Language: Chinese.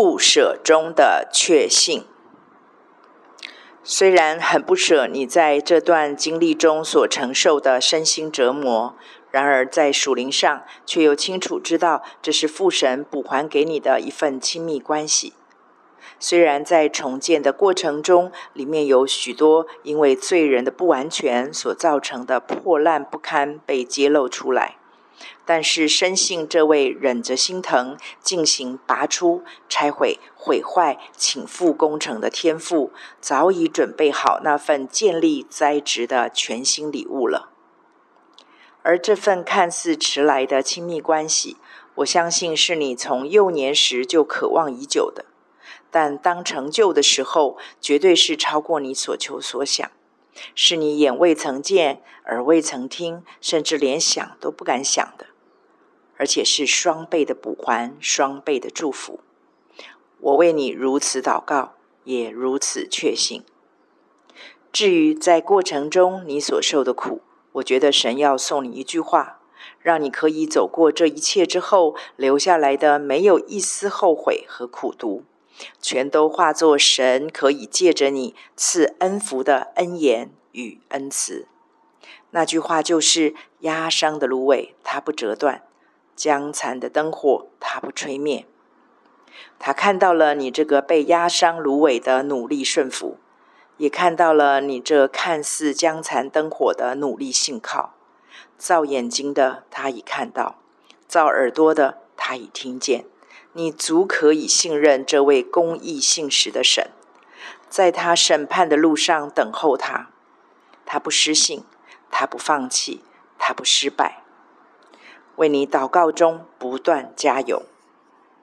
不舍中的确信。虽然很不舍你在这段经历中所承受的身心折磨，然而在属灵上却又清楚知道，这是父神补还给你的一份亲密关系。虽然在重建的过程中，里面有许多因为罪人的不完全所造成的破烂不堪被揭露出来，但是深信这位忍着心疼进行拔出、拆毁、毁坏、倾覆工程的天赋，早已准备好那份建立栽植的全新礼物了。而这份看似迟来的亲密关系，我相信是你从幼年时就渴望已久的。但当成就的时候，绝对是超过你所求所想，是你眼未曾见、耳未曾听，甚至连想都不敢想的，而且是双倍的补还、双倍的祝福。我为你如此祷告，也如此确信。至于在过程中你所受的苦，我觉得神要送你一句话，让你可以走过这一切之后，留下来的没有一丝后悔和苦读。全都化作神可以借着你赐恩福的恩言与恩慈。那句话就是：压伤的芦苇，它不折断；将残的灯火，它不吹灭。他看到了你这个被压伤芦苇的努力顺服，也看到了你这看似将残灯火的努力信靠。造眼睛的他已看到，造耳朵的他已听见。你足可以信任这位公义信实的神，在他审判的路上等候他。他不失信，他不放弃，他不失败。为你祷告中不断加油。